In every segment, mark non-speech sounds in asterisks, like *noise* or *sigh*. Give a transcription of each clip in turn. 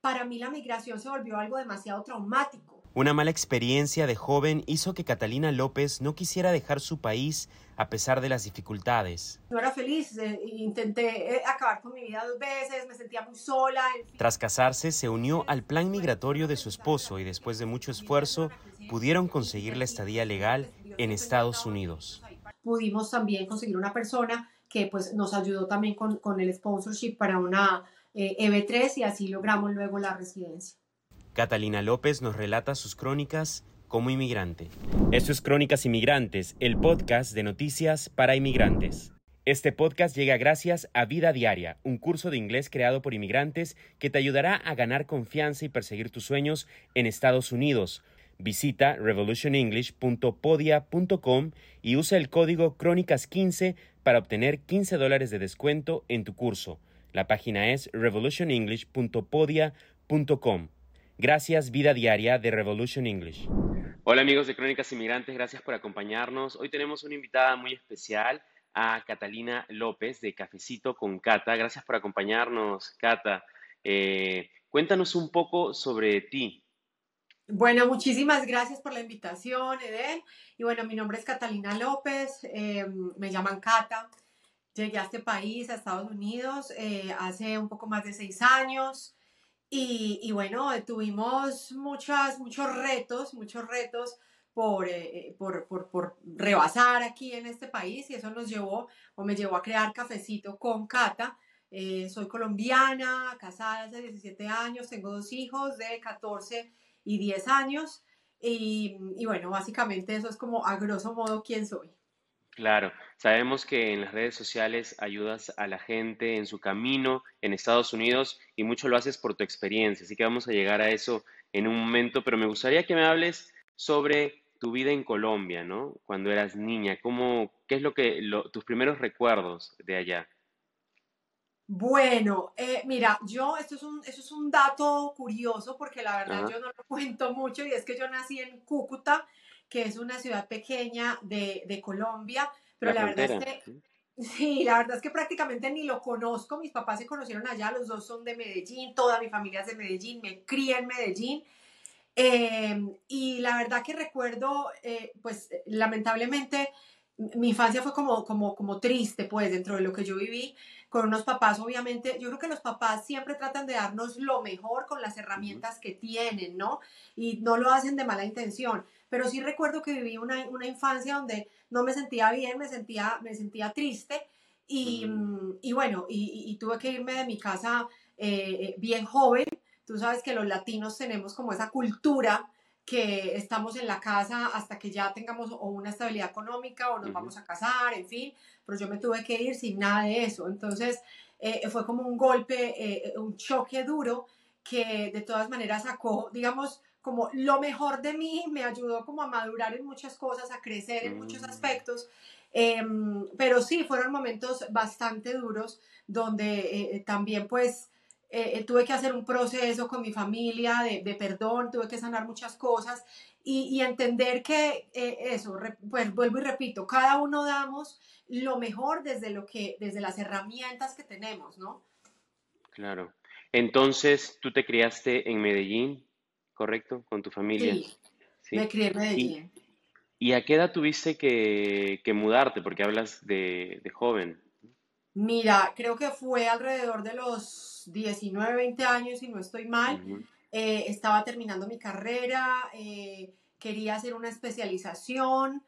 para mí la migración se volvió algo demasiado traumático. Una mala experiencia de joven hizo que Catalina López no quisiera dejar su país a pesar de las dificultades. No era feliz, eh, intenté eh, acabar con mi vida dos veces, me sentía muy sola. Tras casarse, se unió al plan migratorio de su esposo y después de mucho esfuerzo pudieron conseguir la estadía legal en Estados Unidos. Pudimos también conseguir una persona que pues nos ayudó también con, con el sponsorship para una EB3 eh, e y así logramos luego la residencia. Catalina López nos relata sus crónicas como inmigrante. Esto es Crónicas Inmigrantes, el podcast de noticias para inmigrantes. Este podcast llega gracias a Vida Diaria, un curso de inglés creado por inmigrantes que te ayudará a ganar confianza y perseguir tus sueños en Estados Unidos. Visita revolutionenglish.podia.com y usa el código Crónicas15 para obtener 15 dólares de descuento en tu curso. La página es revolutionenglish.podia.com. Gracias, Vida Diaria de Revolution English. Hola amigos de Crónicas Inmigrantes, gracias por acompañarnos. Hoy tenemos una invitada muy especial, a Catalina López de Cafecito con Cata. Gracias por acompañarnos, Cata. Eh, cuéntanos un poco sobre ti. Bueno, muchísimas gracias por la invitación, Eden. Y bueno, mi nombre es Catalina López, eh, me llaman Cata. Llegué a este país, a Estados Unidos, eh, hace un poco más de seis años. Y, bueno, tuvimos muchas, muchos retos, muchos retos eh, por, por, por, rebasar aquí en este país y eso nos llevó o me llevó a crear Cafecito con Cata. Eh, soy colombiana, casada hace 17 años, tengo dos hijos de 14 y 10 años y, y bueno, básicamente eso es como a grosso modo quién soy. Claro, sabemos que en las redes sociales ayudas a la gente en su camino en Estados Unidos y mucho lo haces por tu experiencia, así que vamos a llegar a eso en un momento, pero me gustaría que me hables sobre tu vida en Colombia, ¿no? Cuando eras niña, ¿cómo, qué es lo que, tus primeros recuerdos de allá? Bueno, eh, mira, yo, esto es, un, esto es un dato curioso porque la verdad yo no lo *laughs* cuento mucho y es que yo nací en Cúcuta, que es una ciudad pequeña de, de Colombia, pero la, verdad es que Sí, la verdad es que prácticamente ni lo conozco. Mis papás se conocieron allá, los dos son de Medellín, toda mi familia es de Medellín, me crié en Medellín. Em, y la verdad que recuerdo, eh, pues lamentablemente, mi infancia fue como, como, como triste, pues, dentro de lo que yo viví, con unos papás, obviamente, yo creo que los papás siempre tratan de darnos lo mejor con las herramientas que tienen, ¿no? Y no lo hacen de mala intención pero sí recuerdo que viví una, una infancia donde no me sentía bien, me sentía, me sentía triste y, mm, y bueno, y, y, tuve que irme de mi casa eh, eh, bien joven. Tú sabes que los latinos tenemos como esa cultura que estamos en la casa hasta que ya tengamos o una estabilidad económica o nos vamos a casar, en fin, pero yo me tuve que ir sin nada de eso. Entonces eh, fue como un golpe, un choque duro que de todas maneras sacó, digamos, como lo mejor de mí, me ayudó como a madurar en muchas cosas, a crecer en muchos mm. aspectos. Em, pero sí, fueron momentos bastante duros donde eh, eh, también pues eh, tuve que hacer un proceso con mi familia de, perdón, tuve que sanar muchas cosas y, y entender que eso, pues vuelvo y repito, cada uno damos lo mejor desde lo que, desde las herramientas que tenemos, ¿no? Claro. Entonces, tú te criaste en Medellín, ¿correcto? Con tu familia. Sí, me crié en Medellín. ¿Y, a qué edad tuviste que, mudarte? Porque hablas de, joven. Mira, creo que fue alrededor de los 19, 20 años, si no estoy mal. Eh, estaba terminando mi carrera, eh, quería hacer una especialización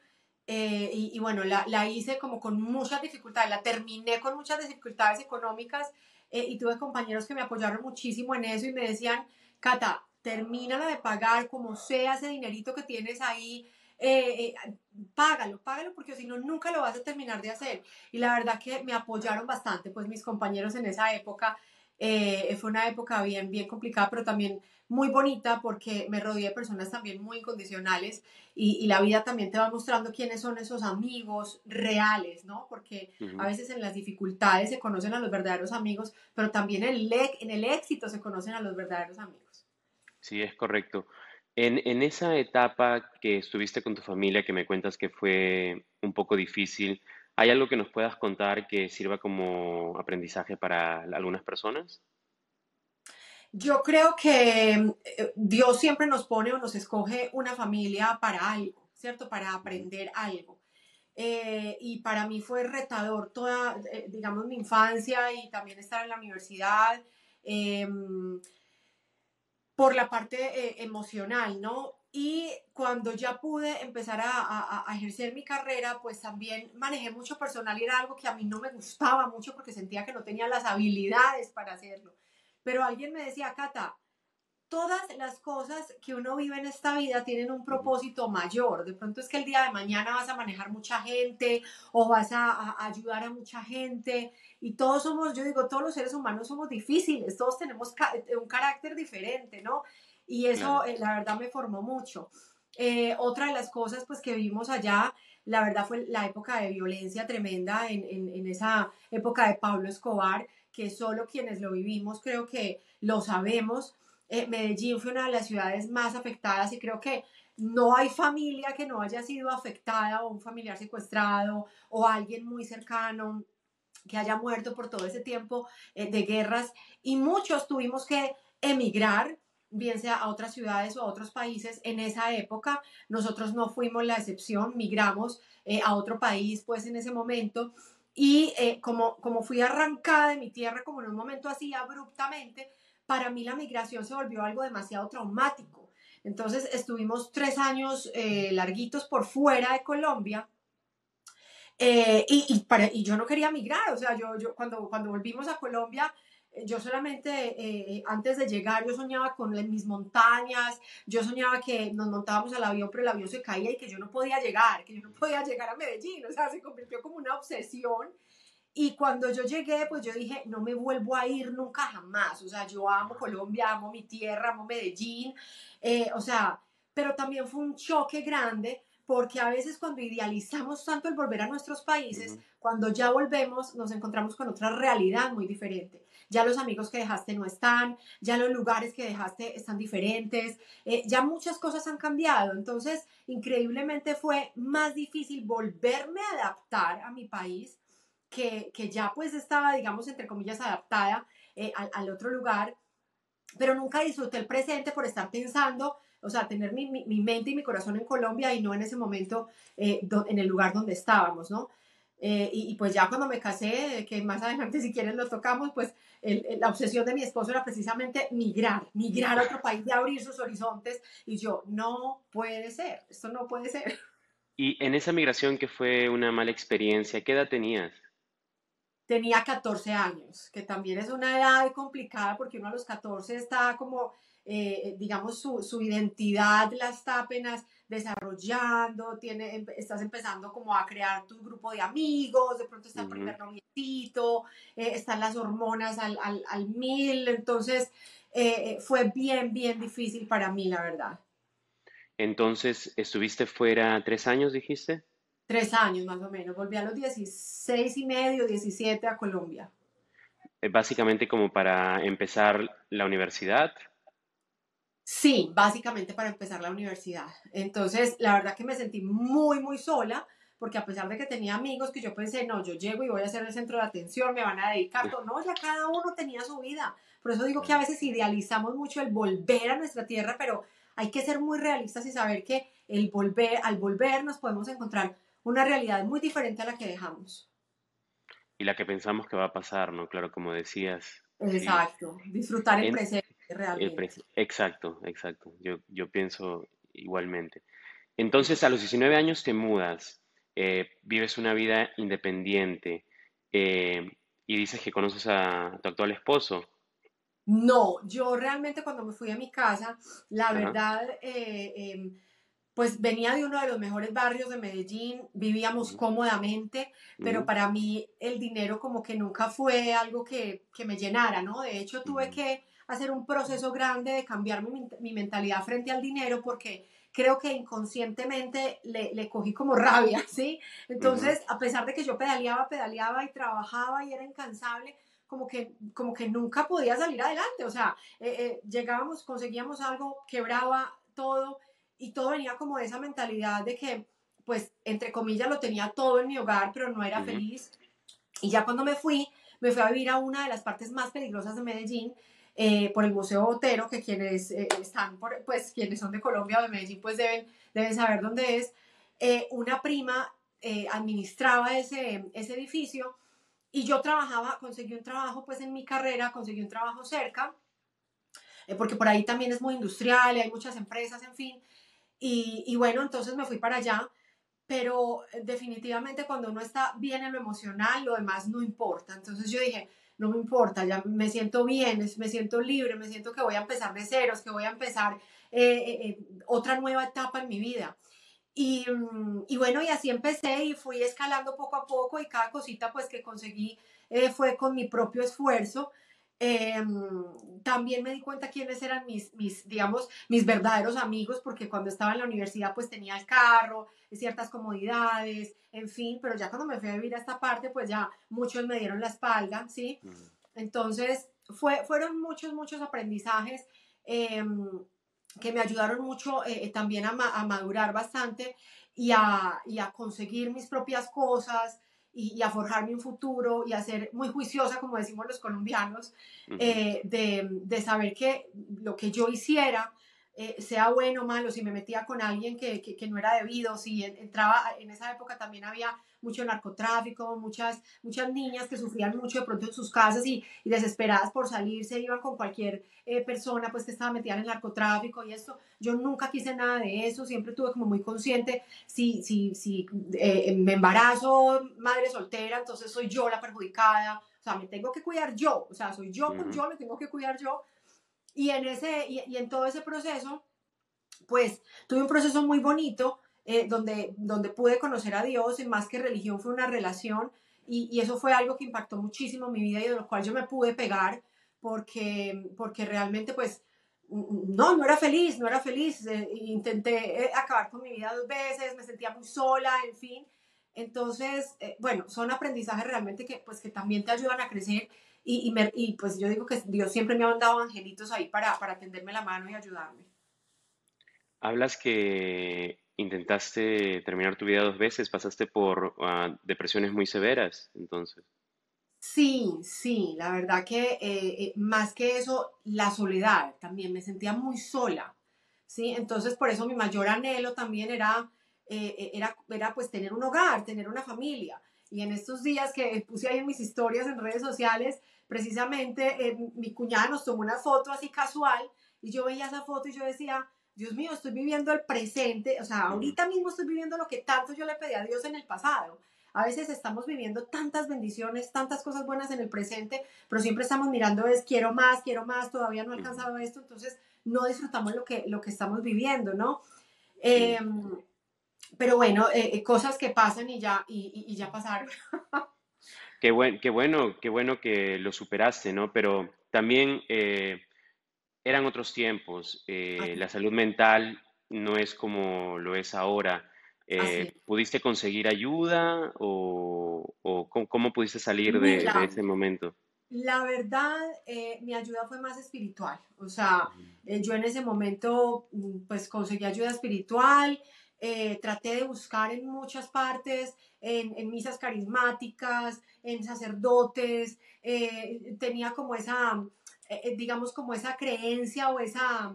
eh, y, bueno, la, la, hice como con muchas dificultades, la terminé con muchas dificultades económicas y tuve compañeros que me apoyaron muchísimo en eso y me decían, Cata, termínala de pagar como sea ese dinerito que tienes ahí, eh, eh, págalo, págalo porque si no nunca lo vas a terminar de hacer. Y la verdad que me apoyaron bastante, pues mis compañeros en esa época, eh, fue una época bien, bien complicada, pero también muy bonita porque me rodeé de personas también muy incondicionales y, la vida también te va mostrando quiénes son esos amigos reales, ¿no? Porque a veces en las dificultades se conocen a los verdaderos amigos, pero también en el, en el éxito se conocen a los verdaderos amigos. Sí, es correcto. En, esa etapa que estuviste con tu familia, que me cuentas que fue un poco difícil, ¿hay algo que nos puedas contar que sirva como aprendizaje para algunas personas? Yo creo que eh, Dios siempre nos pone o nos escoge una familia para algo, ¿cierto? Para aprender algo. Eh, y para mí fue retador toda, eh, digamos, mi infancia y también estar en la universidad em, por la parte emocional, ¿no? Y cuando ya pude empezar a, a, ejercer mi carrera, pues también manejé mucho personal y era algo que a mí no me gustaba mucho porque sentía que no tenía las habilidades para hacerlo. Pero alguien me decía, Cata, todas las cosas que uno vive en esta vida tienen un propósito mayor. De pronto es que el día de mañana vas a manejar mucha gente o vas a, ayudar a mucha gente. Y todos somos, yo digo, todos los seres humanos somos difíciles, todos tenemos un carácter diferente, ¿no? Y eso, eh, la verdad, me formó mucho. Eh, otra de las cosas, pues, que vivimos allá, la verdad, fue la época de violencia tremenda en, en, esa época de Pablo Escobar, que solo quienes lo vivimos creo que lo sabemos. Eh, Medellín fue una de las ciudades más afectadas y creo que no hay familia que no haya sido afectada o un familiar secuestrado o alguien muy cercano que haya muerto por todo ese tiempo de guerras y muchos tuvimos que emigrar bien sea a otras ciudades o a otros países en esa época. Nosotros no fuimos la excepción, migramos eh, a otro país pues en ese momento y eh, como, como fui arrancada de mi tierra como en un momento así abruptamente, para mí la migración se volvió algo demasiado traumático. Entonces estuvimos tres años eh, larguitos por fuera de Colombia. y, y, para, y yo no quería migrar, o sea, yo, yo cuando, cuando volvimos a Colombia, yo solamente eh, antes de llegar yo soñaba con mis montañas, yo soñaba que nos montábamos al avión pero el avión se caía y que yo no podía llegar, que yo no podía llegar a Medellín, o sea, se convirtió como una obsesión. Y cuando yo llegué, pues yo dije, no me vuelvo a ir nunca jamás, o sea, yo amo Colombia, amo mi tierra, amo Medellín, eh, o sea, pero también fue un choque grande porque a veces cuando idealizamos tanto el volver a nuestros países, cuando ya volvemos nos encontramos con otra realidad muy diferente ya los amigos que dejaste no están, ya los lugares que dejaste están diferentes, eh, ya muchas cosas han cambiado. Entonces, increíblemente fue más difícil volverme a adaptar a mi país, que, que ya pues estaba, digamos, entre comillas, adaptada eh, al, otro lugar, pero nunca disfruté el presente por estar pensando o sea, tener mi, mi, mente y mi corazón en Colombia y no en ese momento eh, en el lugar donde estábamos, ¿no? Eh, y, pues ya cuando me casé, que más adelante *laughs* si quieren lo tocamos, pues la obsesión de mi esposo era precisamente migrar, migrar a otro *laughs* país, de abrir sus horizontes. Y yo, no puede ser, esto no puede ser. *laughs* Y en esa migración que fue una mala experiencia, ¿qué edad tenías? Tenía 14 años, que también es una edad complicada porque uno a los 14 está como, eh, digamos, su, su identidad la está apenas desarrollando, tiene, estás empezando como a crear tu grupo de amigos, de pronto está el primer noviecito, eh, están las hormonas al, al, al mil, entonces eh, fue bien, bien difícil para mí, la verdad. Entonces, ¿estuviste fuera tres años, dijiste? Tres años más o menos, volví a los 16 y medio, 17 a Colombia. Eh, básicamente como para empezar la universidad. Sí, básicamente para empezar la universidad. Entonces, la verdad que me sentí muy, muy sola, porque a pesar de que tenía amigos que yo pensé, no, yo llego y voy a ser el centro de atención, me van a dedicar, no, ya cada uno tenía su vida. Por eso digo que a veces idealizamos mucho el volver a nuestra tierra, pero hay que ser muy realistas y saber que el volver, al volver nos podemos encontrar una realidad muy diferente a la que dejamos. Y la que pensamos que va a pasar, ¿no? Claro, como decías. Exacto, disfrutar el presente exacto, exacto. Yo, yo pienso igualmente. Entonces, a los 19 años te mudas, eh, vives una vida independiente eh, y dices que conoces a tu actual esposo. No, yo realmente cuando me fui a mi casa, la verdad, eh, em, pues venía de uno de los mejores barrios de Medellín, vivíamos cómodamente, pero para mí el dinero como que nunca fue algo que, que me llenara, ¿no? De hecho, tuve que hacer un proceso grande de cambiar mi, mentalidad frente al dinero porque creo que inconscientemente le, le cogí como rabia, *laughs* ¿sí? Entonces, a pesar de que yo pedaleaba, pedaleaba y trabajaba y era incansable, como que, como que nunca podía salir adelante, o sea, eh, eh, llegábamos, conseguíamos algo, quebraba todo y todo venía como de esa mentalidad de que, pues, entre comillas, lo tenía todo en mi hogar, pero no era feliz. Y ya cuando me fui, me fui a vivir a una de las partes más peligrosas de Medellín, eh, por el Museo Botero, que quienes eh, están, pues quienes son de Colombia o de Medellín, pues deben, deben saber dónde es. Eh, una prima administraba ese, ese edificio y yo trabajaba, conseguí un trabajo pues en mi carrera, conseguí un trabajo cerca, porque por ahí también es muy industrial hay muchas empresas, en fin. Y, y bueno, entonces me fui para allá pero definitivamente cuando uno está bien en lo emocional, lo demás no importa. Entonces yo dije, no me importa, ya me siento bien, me siento libre, me siento que voy a empezar de ceros, que voy a empezar eh, eh, eh, otra nueva etapa en mi vida. Y, mm, y, bueno, y así empecé y fui escalando poco a poco y cada cosita pues que conseguí fue con mi propio esfuerzo. Em, también me di cuenta quiénes eran mis, mis, digamos, mis verdaderos amigos, porque cuando estaba en la universidad pues tenía el carro, ciertas comodidades, en fin, pero ya cuando me fui a vivir a esta parte, pues ya muchos me dieron la espalda, ¿sí? Entonces, fue, fueron muchos, muchos aprendizajes em, que me ayudaron mucho eh, eh, también a, a, madurar bastante y a, y a conseguir mis propias cosas, y, a forjarme un futuro y a ser muy juiciosa, como decimos los colombianos, eh, de, de, saber que lo que yo hiciera eh, sea bueno o malo, si me metía con alguien que, que, no era debido, si entraba, en esa época también había mucho narcotráfico, muchas, muchas niñas que sufrían mucho de pronto en sus casas y, y desesperadas por salir se iban con cualquier eh, persona pues que estaba metida en el narcotráfico y esto. Yo nunca quise nada de eso, siempre tuve como muy consciente, si, si, si eh, me embarazo, madre soltera, entonces soy yo la perjudicada, o sea, me tengo que cuidar yo, o sea, soy yo con yo, me tengo que cuidar yo y en, ese, y, en todo ese proceso, pues tuve un proceso muy bonito eh, donde, donde pude conocer a Dios y más que religión fue una relación y, y, eso fue algo que impactó muchísimo mi vida y de lo cual yo me pude pegar porque, porque realmente pues no, no era feliz, no era feliz. Eh, intenté eh, acabar con mi vida dos veces, me sentía muy sola, en fin. Entonces, bueno, son aprendizajes realmente que, pues, que también te ayudan a crecer y, y, pues yo digo que Dios siempre me ha mandado angelitos ahí para, para tenderme la mano y ayudarme. Hablas que intentaste terminar tu vida dos veces, pasaste por ah, depresiones muy severas, entonces. Sí, sí, la verdad que eh, eh, más que eso, la soledad también, me sentía muy sola, ¿sí? Entonces por eso mi mayor anhelo también era, eh, era, era pues tener un hogar, tener una familia. Y en estos días que puse ahí en mis historias en redes sociales, precisamente eh, mi cuñada nos tomó una foto así casual y yo veía esa foto y yo decía, Dios mío, estoy viviendo el presente, o sea, ahorita mismo estoy viviendo lo que tanto yo le pedí a Dios en el pasado. A veces estamos viviendo tantas bendiciones, tantas cosas buenas en el presente, pero siempre estamos mirando es quiero más, quiero más, todavía no he alcanzado esto, entonces no disfrutamos lo que, lo que estamos viviendo, ¿no? Em, pero bueno, eh, eh, cosas que pasan y ya, y, y ya pasaron. Qué, buen, qué bueno, qué bueno que lo superaste, ¿no? Pero también eh, eran otros tiempos. Eh, la salud mental no es como lo es ahora. Eh, ¿Pudiste conseguir ayuda o, cómo, pudiste salir de, ese momento? La verdad, mi ayuda fue más espiritual. O sea, yo en ese momento, mm, pues conseguí ayuda espiritual. Eh, traté de buscar en muchas partes, en, misas carismáticas, en sacerdotes, eh, tenía como esa, eh, digamos, como esa creencia o esa,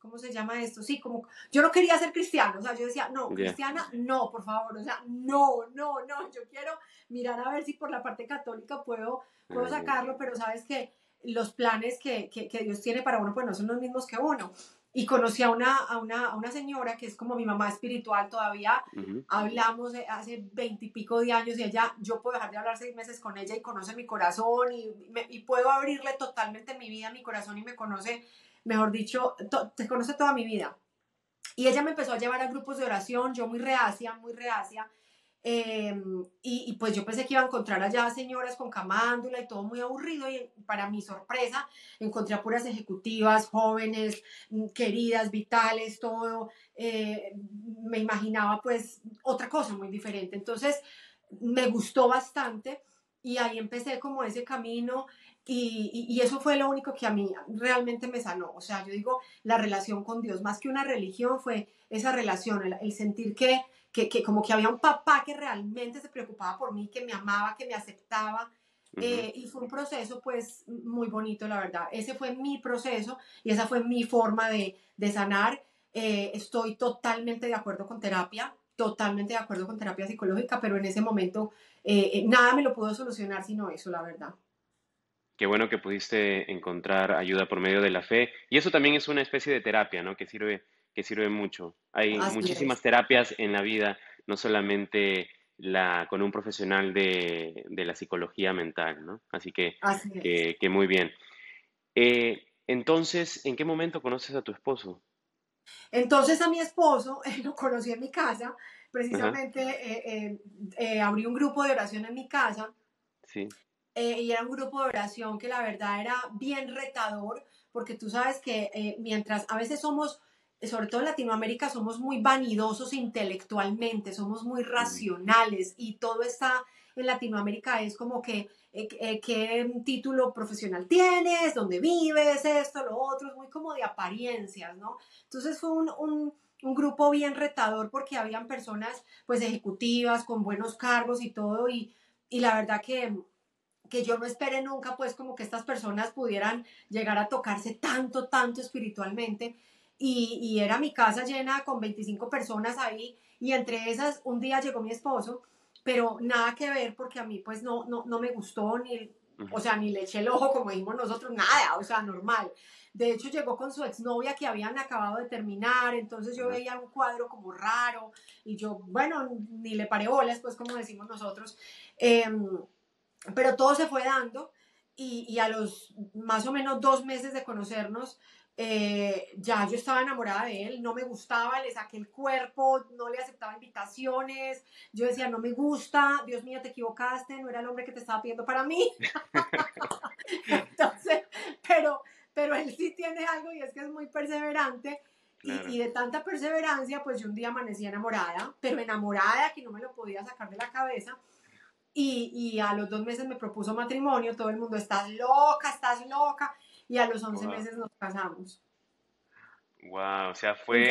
¿cómo se llama esto? Sí, como, yo no quería ser cristiano, o sea, yo decía, no, cristiana, no, por favor, o sea, no, no, no, yo quiero mirar a ver si por la parte católica puedo, puedo sacarlo, pero sabes que los planes que, que, que Dios tiene para uno, pues no son los mismos que uno y conocí a una, a una, a una señora que es como mi mamá espiritual todavía. Hablamos hace veintipico de años y ella, yo puedo dejar de hablar seis meses con ella y conoce mi corazón y, y puedo abrirle totalmente mi vida, mi corazón y me conoce, mejor dicho, te conoce toda mi vida. Y ella me empezó a llevar a grupos de oración, yo muy reacia, muy reacia. Em, y, pues yo pensé que iba a encontrar allá señoras con camándula y todo muy aburrido y para mi sorpresa encontré a puras ejecutivas, jóvenes, mm, queridas, vitales, todo. Eh, me imaginaba pues otra cosa muy diferente. Entonces me gustó bastante y ahí empecé como ese camino y, y, eso fue lo único que a mí realmente me sanó. O sea, yo digo, la relación con Dios, más que una religión, fue esa relación, el sentir que que, como que había un papá que realmente se preocupaba por mí, que me amaba, que me aceptaba. eh, y fue un proceso pues muy bonito, la verdad. Ese fue mi proceso y esa fue mi forma de, de sanar. Eh, estoy totalmente de acuerdo con terapia, totalmente de acuerdo con terapia psicológica, pero en ese momento eh, nada me lo pudo solucionar sino eso, la verdad. Qué bueno que pudiste encontrar ayuda por medio de la fe. Y eso también es una especie de terapia, ¿no? Que sirve, que sirve mucho. Hay muchísimas terapias en la vida, no solamente la, con un profesional de, la psicología mental, ¿no? Así que, que, muy bien. Eh, entonces, ¿en qué momento conoces a tu esposo? Entonces a mi esposo *laughs* lo conocí en mi casa, precisamente eh, eh, abrí un grupo de oración en mi casa. Sí. Y era un grupo de oración que la verdad era bien retador, porque tú sabes que mientras a veces somos sobre todo en Latinoamérica, somos muy vanidosos intelectualmente, somos muy racionales y todo está en Latinoamérica es como que eh, eh, qué título profesional tienes, dónde vives, esto, lo otro, es muy como de apariencias, ¿no? Entonces fue un, un, un grupo bien retador porque habían personas pues ejecutivas con buenos cargos y todo y, y la verdad que que yo no esperé nunca pues como que estas personas pudieran llegar a tocarse tanto, tanto espiritualmente y, era mi casa llena con 25 personas ahí y entre esas un día llegó mi esposo, pero nada que ver porque a mí pues no, no, no me gustó ni, o sea, ni le eché el ojo como dijimos nosotros, nada, o sea, normal. De hecho, llegó con su exnovia que habían acabado de terminar, entonces yo veía un cuadro como raro y yo, bueno, ni le paré bolas, pues como decimos nosotros. Em, pero todo se fue dando y, y, a los más o menos dos meses de conocernos, eh, ya yo estaba enamorada de él, no me gustaba, le saqué el cuerpo, no le aceptaba invitaciones, yo decía, no me gusta, Dios mío, te equivocaste, no era el hombre que te estaba pidiendo para mí. *laughs* Entonces, pero, pero él sí tiene algo y es que es muy perseverante. Y, de tanta perseverancia, pues yo un día amanecí enamorada, pero enamorada que no me lo podía sacar de la cabeza. Y, y a los dos meses me propuso matrimonio, todo el mundo, estás loca, estás loca y a los 11 meses nos casamos. Wow, o sea, fue...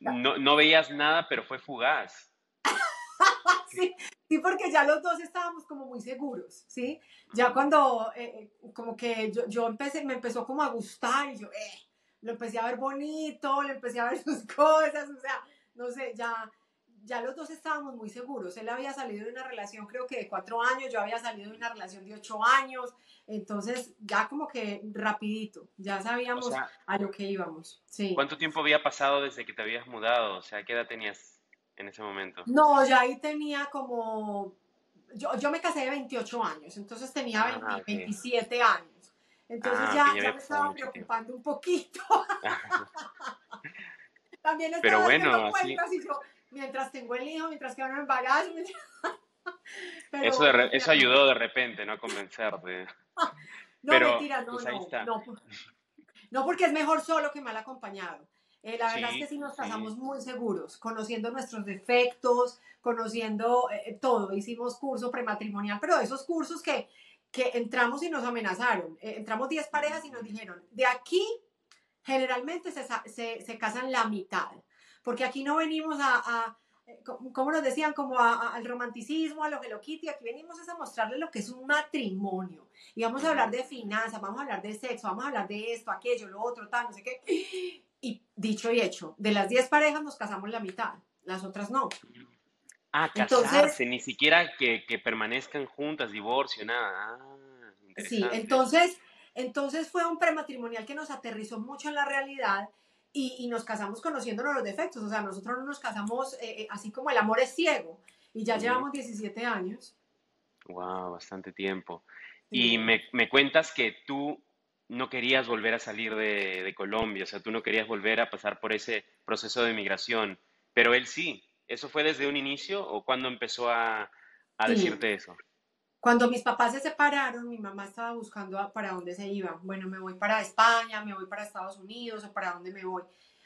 no, no, veías nada, pero fue fugaz. *laughs* sí, sí, porque ya los dos estábamos como muy seguros, ¿sí? Ya cuando, eh, eh, como que yo, yo, empecé, me empezó como a gustar y yo, eh, lo empecé a ver bonito, le empecé a ver *laughs* sus cosas, o sea, no sé, ya, ya los dos estábamos muy seguros. Él había salido de una relación creo que de cuatro años, yo había salido de una relación de ocho años, entonces ya como que rapidito, ya sabíamos a lo que íbamos. Sí. ¿Cuánto tiempo había pasado desde que te habías mudado? O sea, ¿qué edad tenías en ese momento? No, ya ahí tenía como, yo, yo me casé de 28 años, entonces tenía 27 ah, años. Entonces ah, ya, ya me estaba preocupando un poquito. *laughs* *laughs* También estaba Pero bueno, así... yo, mientras tengo el hijo, mientras que no embarazo. eso, eso ayudó de repente, ¿no? A convencerte. *laughs* no, Pero, mentira, no, pues no, no, porque es mejor solo que mal acompañado. Eh, la verdad es que sí nos casamos muy seguros, conociendo nuestros defectos, conociendo eh, todo. Hicimos curso prematrimonial, pero esos cursos que, que entramos y nos amenazaron. Eh, entramos 10 parejas y nos dijeron, de aquí generalmente se, se, se casan la mitad porque aquí no venimos a, como nos decían, como al romanticismo, a lo que lo quite, aquí venimos a mostrarles lo que es un matrimonio. Y vamos a hablar de finanzas, vamos a hablar de sexo, vamos a hablar de esto, aquello, lo otro, tal, no sé qué. Y dicho y hecho, de las 10 parejas nos casamos la mitad, las otras no. Ah, casarse, ni siquiera que, permanezcan juntas, divorcio, nada. Ah, sí, entonces, entonces fue un prematrimonial que nos aterrizó mucho en la realidad y, nos casamos conociéndonos los defectos. O sea, nosotros no nos casamos eh, eh, así como el amor es ciego. Y ya llevamos 17 años. Wow, bastante tiempo. Y me, me, cuentas que tú no querías volver a salir de, de, Colombia, o sea, tú no querías volver a pasar por ese proceso de migración, pero él sí. ¿Eso fue desde un inicio o cuándo empezó a, a decirte eso? Cuando mis papás se separaron, mi mamá estaba buscando para dónde se iba. Bueno, me voy para España, me voy para Estados Unidos o para dónde me voy.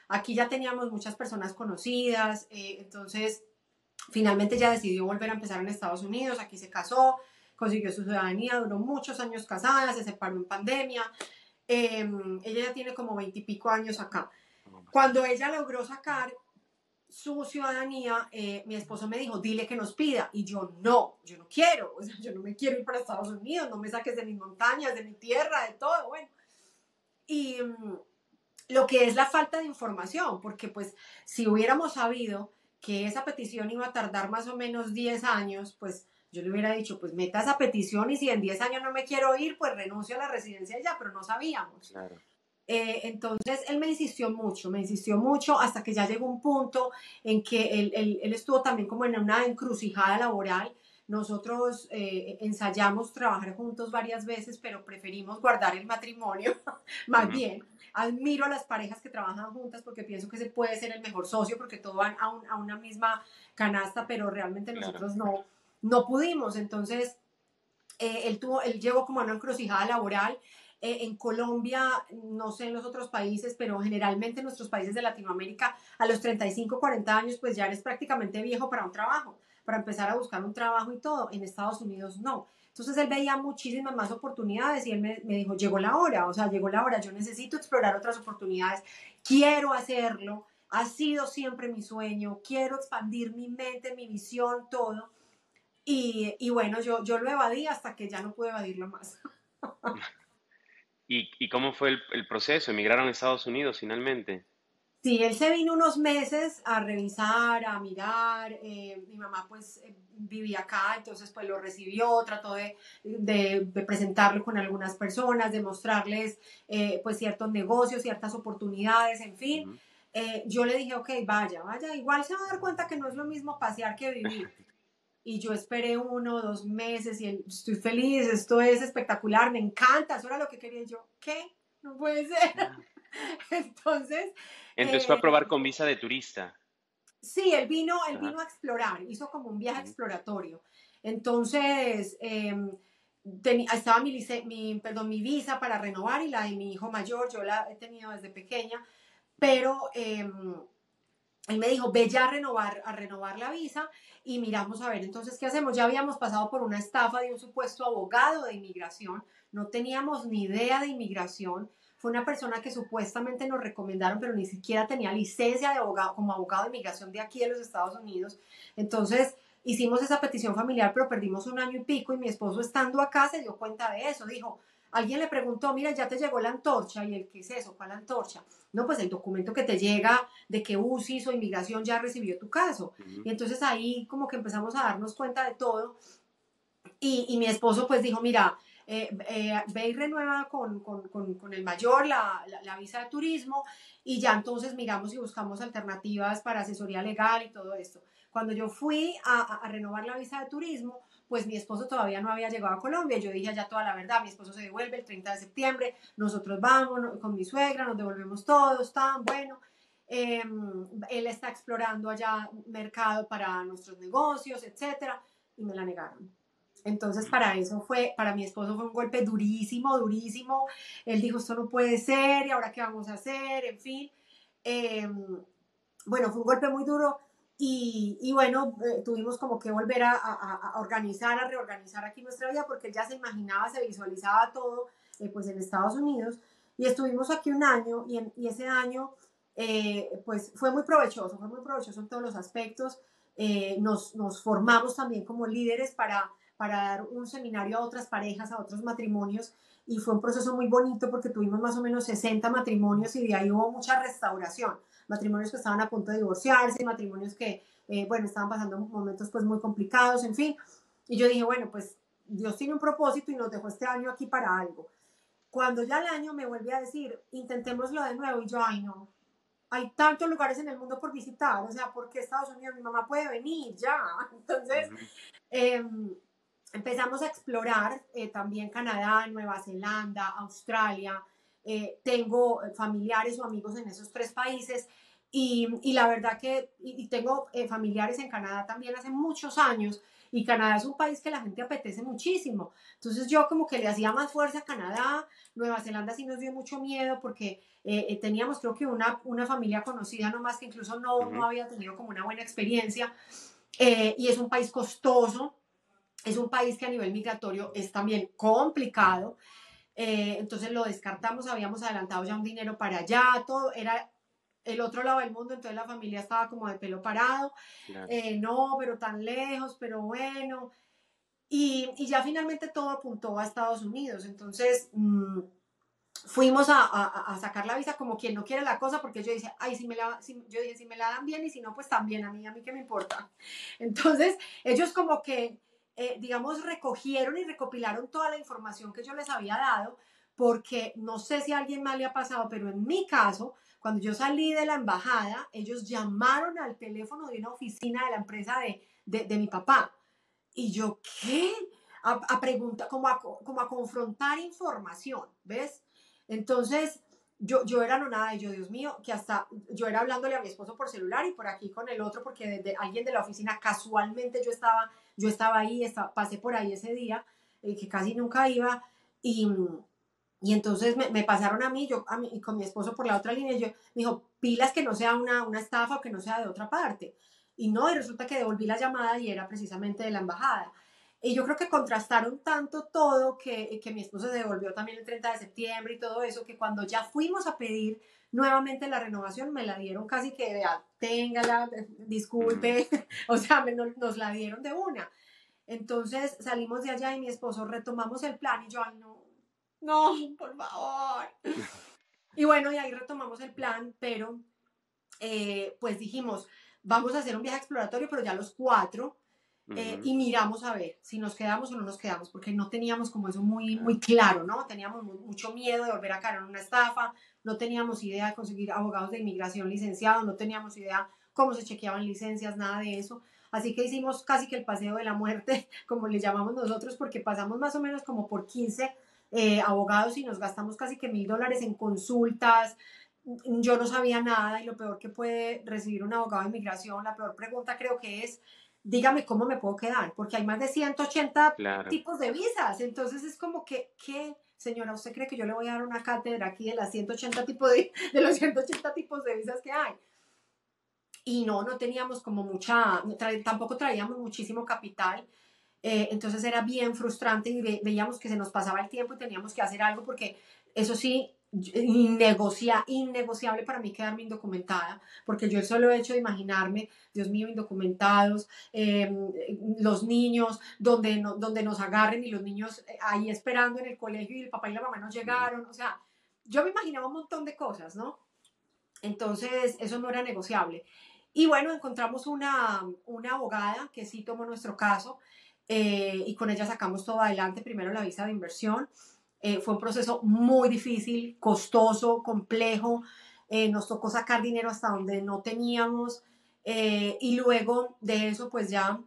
Aquí ya teníamos muchas personas conocidas, eh, entonces finalmente ya decidió volver a empezar en Estados Unidos, aquí se casó, consiguió su ciudadanía, duró muchos años casada, se separó en pandemia. Em, ella ya tiene como veintipico años acá. Cuando ella logró sacar su ciudadanía, eh, mi esposo me dijo, dile que nos pida. Y yo, no, yo no quiero, o sea, yo no me quiero ir para Estados Unidos, no me saques de mis montañas, de mi tierra, de todo, bueno. Y mm, lo que es la falta de información, porque pues si hubiéramos sabido que esa petición iba a tardar más o menos 10 años, pues yo le hubiera dicho, pues meta esa petición y si en 10 años no me quiero ir, pues renuncio a la residencia ya, pero no sabíamos. Claro. Eh, entonces él me insistió mucho, me insistió mucho hasta que ya llegó un punto en que él, él, él estuvo también como en una encrucijada laboral. Nosotros eh, ensayamos trabajar juntos varias veces, pero preferimos guardar el matrimonio, *laughs* más bien. Admiro a las parejas que trabajan juntas porque pienso que se puede ser el mejor socio porque todos van a, a una misma canasta, pero realmente nosotros no, no pudimos. Entonces, eh, él, tuvo, él llegó como a una encrucijada laboral eh, en Colombia, no sé en los otros países, pero generalmente en nuestros países de Latinoamérica, a los 35, 40 años, pues ya eres prácticamente viejo para un trabajo, para empezar a buscar un trabajo y todo. En Estados Unidos no. Entonces él veía muchísimas más oportunidades y él me, me dijo, llegó la hora, o sea, llegó la hora, yo necesito explorar otras oportunidades, quiero hacerlo, ha sido siempre mi sueño, quiero expandir mi mente, mi visión, todo. Y, y bueno, yo, yo lo evadí hasta que ya no pude evadirlo más. *laughs* ¿Y, cómo fue el, proceso? ¿Emigraron a Estados Unidos finalmente? Sí, él se vino unos meses a revisar, a mirar. Eh, mi mamá pues eh, vivía acá, entonces pues lo recibió, trató de, presentarlo con algunas personas, de mostrarles eh, pues ciertos negocios, ciertas oportunidades, en fin. yo le dije, ok, vaya, vaya, igual se va a dar cuenta que no es lo mismo pasear que vivir. *laughs* y yo esperé uno o dos meses y estoy feliz, esto es espectacular, me encanta, eso era lo que quería yo. ¿Qué? No puede ser. *laughs* Entonces... Empezó a probar con visa de turista. Sí, él vino, él vino a explorar, hizo como un viaje exploratorio. Entonces, em, estaba mi, mi, perdón, mi visa para renovar y la de mi hijo mayor, yo la he tenido desde pequeña, pero em, él me dijo, ve ya a renovar, a renovar la visa y miramos a ver entonces qué hacemos. Ya habíamos pasado por una estafa de un supuesto abogado de inmigración, no teníamos ni idea de inmigración. Fue una persona que supuestamente nos recomendaron, pero ni siquiera tenía licencia de abogado como abogado de inmigración de aquí de los Estados Unidos. Entonces hicimos esa petición familiar, pero perdimos un año y pico y mi esposo estando acá se dio cuenta de eso. Dijo, alguien le preguntó, mira, ya te llegó la antorcha y el, ¿qué es eso? ¿Cuál antorcha? No, pues el documento que te llega de que UCIS o inmigración ya recibió tu caso. Y entonces ahí como que empezamos a darnos cuenta de todo. Y, mi esposo pues dijo, mira, eh, eh, ve y renueva con, el mayor la, visa de turismo y ya entonces miramos y buscamos alternativas para asesoría legal y todo esto. Cuando yo fui a renovar la visa de turismo, pues mi esposo todavía no había llegado a Colombia. Yo dije ya toda la verdad, mi esposo se devuelve el 30 de septiembre, nosotros vamos con mi suegra, nos devolvemos todos, tan bueno. Em, él está explorando allá mercado para nuestros negocios, etcétera, y me la negaron. Entonces, para eso fue, para mi esposo fue un golpe durísimo, durísimo. Él dijo, esto no puede ser, y ahora qué vamos a hacer, en fin. Em, bueno, fue un golpe muy duro y, bueno, eh, tuvimos como que volver a, organizar, a reorganizar aquí nuestra vida porque él ya se imaginaba, se visualizaba todo eh, pues en Estados Unidos. Y estuvimos aquí un año y, en, y ese año eh, pues fue muy provechoso, fue muy provechoso en todos los aspectos. nos, nos, formamos también como líderes para, para dar un seminario a otras parejas, a otros matrimonios y fue un proceso muy bonito porque tuvimos más o menos 60 matrimonios y de ahí hubo mucha restauración matrimonios que estaban a punto de divorciarse, matrimonios que, eh, bueno, estaban pasando momentos pues muy complicados, en fin. Y yo dije, bueno, pues Dios tiene un propósito y nos dejó este año aquí para algo. Cuando ya el año me vuelve a decir, intentémoslo de nuevo, y yo, ay no, hay tantos lugares en el mundo por visitar, o sea, ¿por qué Estados Unidos? Mi mamá puede venir ya. *laughs* Entonces, em, empezamos a explorar eh, también Canadá, Nueva Zelanda, Australia, eh, tengo familiares o amigos en esos tres países y, y la verdad que y, tengo eh, familiares en Canadá también hace muchos años y Canadá es un país que la gente apetece muchísimo. Entonces yo como que le hacía más fuerza a Canadá, Nueva Zelanda sí nos dio mucho miedo porque eh, teníamos creo que una, una familia conocida nomás que incluso no, no había tenido como una buena experiencia y es un país costoso, es un país que a nivel migratorio es también complicado. Eh, entonces lo descartamos, habíamos adelantado ya un dinero para allá, todo era el otro lado del mundo, entonces la familia estaba como de pelo parado, eh, no, pero tan lejos, pero bueno. Y, y, ya finalmente todo apuntó a Estados Unidos. Entonces mm, fuimos a, a, a, sacar la visa como quien no quiere la cosa, porque yo dije, ay, si me la, si, yo dije, si me la dan bien y si no, pues también a mí, a mí qué me importa. Entonces ellos como que, eh, digamos, recogieron y recopilaron toda la información que yo les había dado, porque no sé si a alguien más le ha pasado, pero en mi caso, cuando yo salí de la embajada, ellos llamaron al teléfono de una oficina de la empresa de, de, mi papá. Y yo, ¿qué? A, a como a, como a confrontar información, ¿ves? Entonces, yo, yo era no nada, y yo, Dios mío, que hasta yo era hablándole a mi esposo por celular y por aquí con el otro, porque desde alguien de la oficina, casualmente yo estaba, yo estaba ahí, estaba, pasé por ahí ese día, eh, que casi nunca iba, y, y entonces me, pasaron a mí, yo a con mi esposo por la otra línea, yo me dijo, pilas que no sea una, una estafa o que no sea de otra parte. Y no, y resulta que devolví la llamada y era precisamente de la embajada. Y yo creo que contrastaron tanto todo que, que mi esposo se devolvió también el 30 de septiembre y todo eso, que cuando ya fuimos a pedir nuevamente la renovación, me la dieron casi que, vea, téngala, disculpe, *laughs* o sea, me, nos la dieron de una. Entonces salimos de allá y mi esposo retomamos el plan y yo, ay, no, no, por favor. Y bueno, y ahí retomamos el plan, pero eh, pues dijimos, vamos a hacer un viaje exploratorio, pero ya los cuatro, eh, y miramos a ver si nos quedamos o no nos quedamos, porque no teníamos como eso muy, muy claro, ¿no? Teníamos mucho miedo de volver a caer en una estafa, no teníamos idea de conseguir abogados de inmigración licenciados, no teníamos idea cómo se chequeaban licencias, nada de eso. Así que hicimos casi que el paseo de la muerte, *laughs* como le llamamos nosotros, porque pasamos más o menos como por 15 eh, abogados y nos gastamos casi que mil dólares en consultas, yo no sabía nada y lo peor que puede recibir un abogado de inmigración, la peor pregunta creo que es, dígame cómo me puedo quedar, porque hay más de 180 claro. tipos de visas, entonces es como que, ¿qué? Señora, ¿usted cree que yo le voy a dar una cátedra aquí de las 180 tipos de, de los 180 tipos de visas que hay? Y no, no teníamos como mucha, tra tampoco traíamos muchísimo capital, eh, entonces era bien frustrante y ve veíamos que se nos pasaba el tiempo y teníamos que hacer algo porque eso sí, innegocia, innegociable para mí quedarme indocumentada, porque yo el solo hecho de imaginarme, Dios mío, indocumentados, eh, los niños, donde, no, donde nos agarren y los niños eh, ahí esperando en el colegio y el papá y la mamá no llegaron, o sea, yo me imaginaba un montón de cosas, ¿no? Entonces, eso no era negociable. Y bueno, encontramos una, una abogada que sí tomó nuestro caso eh, y con ella sacamos todo adelante, primero la visa de inversión, eh, fue un proceso muy difícil, costoso, complejo. Eh, nos tocó sacar dinero hasta donde no teníamos. Eh, y luego de eso, pues ya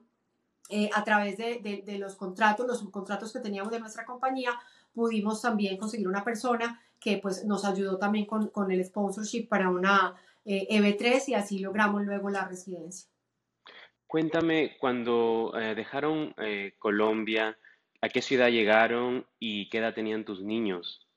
a través de, de, de, los contratos, los subcontratos que teníamos de nuestra compañía, pudimos también conseguir una persona que pues nos ayudó también con, con el sponsorship para una EB3 e y así logramos luego la residencia. Cuéntame, cuando dejaron Colombia, ¿A qué ciudad llegaron y qué edad tenían tus niños?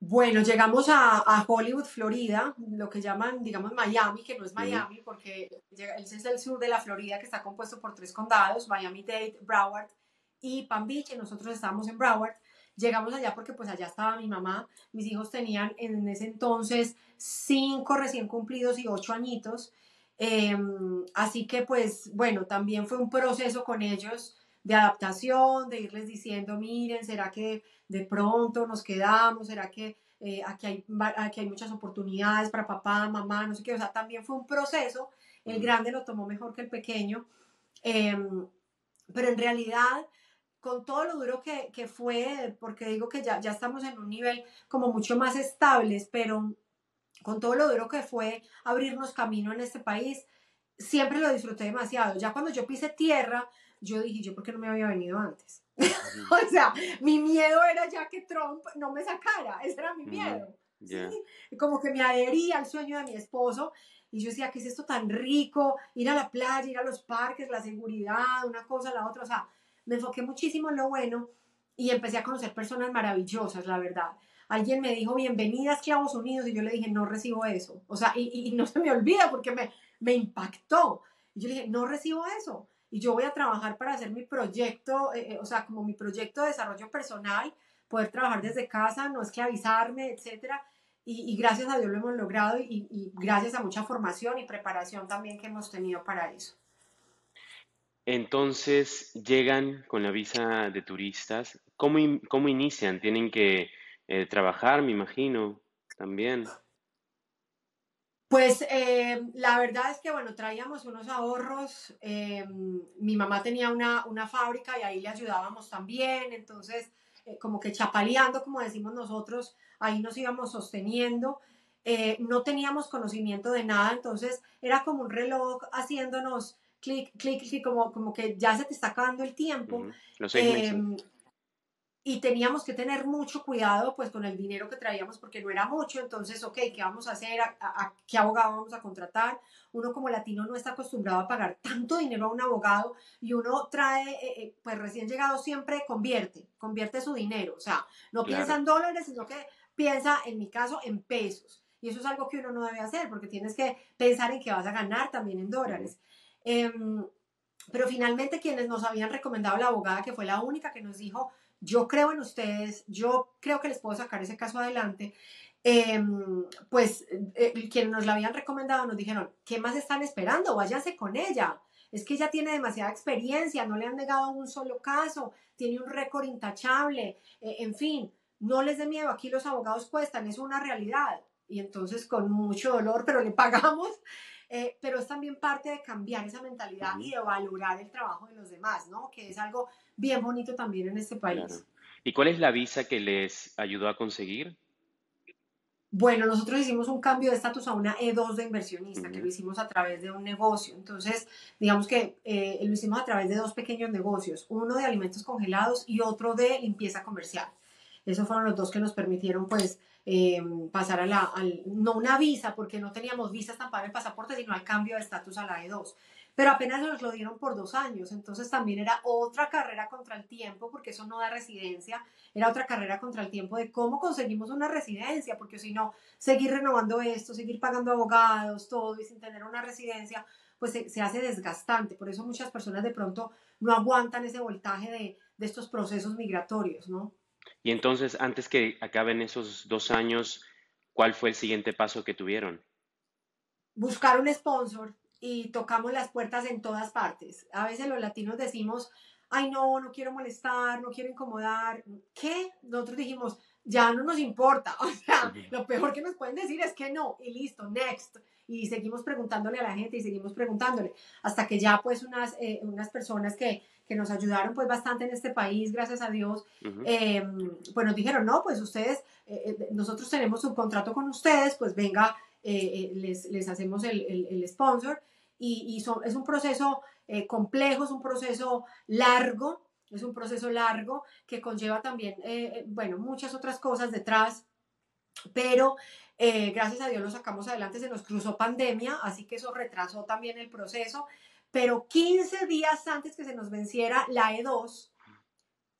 Bueno, llegamos a, a, Hollywood, Florida, lo que llaman, digamos, Miami, que no es Miami, porque ese es el sur de la Florida, que está compuesto por tres condados, Miami-Dade, Broward y Palm Beach, y nosotros estábamos en Broward. Llegamos allá porque pues allá estaba mi mamá, mis hijos tenían en ese entonces cinco recién cumplidos y ocho añitos, eh, así que pues bueno, también fue un proceso con ellos, de adaptación, de irles diciendo, miren, ¿será que de pronto nos quedamos? ¿Será que eh, aquí, hay, aquí hay muchas oportunidades para papá, mamá, no sé qué? O sea, también fue un proceso, el grande lo tomó mejor que el pequeño, eh, pero en realidad con todo lo duro que, que, fue, porque digo que ya, ya estamos en un nivel como mucho más estables, pero con todo lo duro que fue abrirnos camino en este país, siempre lo disfruté demasiado. Ya cuando yo pise tierra, yo dije, ¿yo por qué no me había venido antes? *laughs* o sea, mi miedo era ya que Trump no me sacara, ese era mi miedo. Yeah. ¿sí? Como que me adhería al sueño de mi esposo y yo decía, ¿qué es esto tan rico? Ir a la playa, ir a los parques, la seguridad, una cosa, la otra, o sea, me enfoqué muchísimo en lo bueno y empecé a conocer personas maravillosas, la verdad. Alguien me dijo, bienvenida a Esclavos Unidos, y yo le dije, no recibo eso. O sea, y, y no se me olvida porque me, me impactó. Y yo le dije, no recibo eso y yo voy a trabajar para hacer mi proyecto, eh, eh, o sea, como mi proyecto de desarrollo personal, poder trabajar desde casa, no es que avisarme, etcétera. y, gracias a Dios lo hemos logrado y, gracias a mucha formación y preparación también que hemos tenido para eso. Entonces llegan con la visa de turistas. ¿Cómo, cómo inician? Tienen que eh, trabajar, me imagino, también. Pues eh, la verdad es que, bueno, traíamos unos ahorros. Eh, mi mamá tenía una, una, fábrica y ahí le ayudábamos también. Entonces, como que chapaleando, como decimos nosotros, ahí nos íbamos sosteniendo. no teníamos conocimiento de nada, entonces era como un reloj haciéndonos clic, clic, clic, como, como que ya se te está acabando el tiempo. Los seis meses y teníamos que tener mucho cuidado pues con el dinero que traíamos porque no era mucho, entonces, ok, ¿qué vamos a hacer? ¿A, qué abogado vamos a contratar? Uno como latino no está acostumbrado a pagar tanto dinero a un abogado y uno trae, eh, eh, pues recién llegado siempre convierte, convierte su dinero, o sea, no piensa en dólares, sino que piensa, en mi caso, en pesos. Y eso es algo que uno no debe hacer porque tienes que pensar en que vas a ganar también en dólares. Em, pero finalmente quienes nos habían recomendado la abogada, que fue la única que nos dijo, yo creo en ustedes, yo creo que les puedo sacar ese caso adelante. Em, pues eh, quienes nos la habían recomendado nos dijeron, ¿qué más están esperando? Váyanse con ella. Es que ella tiene demasiada experiencia, no le han negado un solo caso, tiene un récord intachable, eh, en fin, no les dé miedo, aquí los abogados cuestan, es una realidad. Y entonces con mucho dolor, pero le pagamos, eh, pero es también parte de cambiar esa mentalidad y de valorar el trabajo de los demás, ¿no? Que es algo bien bonito también en este país. ¿Y cuál es la visa que les ayudó a conseguir? Bueno, nosotros hicimos un cambio de estatus a una E2 de inversionista, que lo hicimos a través de un negocio. Entonces, digamos que eh, lo hicimos a través de dos pequeños negocios, uno de alimentos congelados y otro de limpieza comercial. Esos fueron los dos que nos permitieron, pues, eh, pasar a la, no una visa, porque no teníamos visa estampada en el pasaporte, sino al cambio de estatus a la E2. Pero apenas nos lo dieron por dos años, entonces también era otra carrera contra el tiempo, porque eso no da residencia, era otra carrera contra el tiempo de cómo conseguimos una residencia, porque si no, seguir renovando esto, seguir pagando abogados, todo y sin tener una residencia, pues se, hace desgastante. Por eso muchas personas de pronto no aguantan ese voltaje de, de estos procesos migratorios, ¿no? Y entonces, antes que acaben esos dos años, ¿cuál fue el siguiente paso que tuvieron? Buscar un sponsor y tocamos las puertas en todas partes. A veces los latinos decimos, ay no, no quiero molestar, no quiero incomodar. ¿Qué? Nosotros dijimos, ya no nos importa. *laughs* O sea, lo peor que nos pueden decir es que no y listo, next. Y seguimos preguntándole a la gente y seguimos preguntándole hasta que ya pues unas, eh, unas personas que que nos ayudaron pues bastante en este país, gracias a Dios, eh, pues nos dijeron, no, pues ustedes, eh, eh, nosotros tenemos un contrato con ustedes, pues venga, les, les, hacemos el, el, sponsor. Y, y son, es un proceso complejo, es un proceso largo, es un proceso largo que conlleva también, bueno, muchas otras cosas detrás, pero gracias a Dios lo sacamos adelante, se nos cruzó pandemia, así que eso retrasó también el proceso, pero 15 días antes que se nos venciera la E2,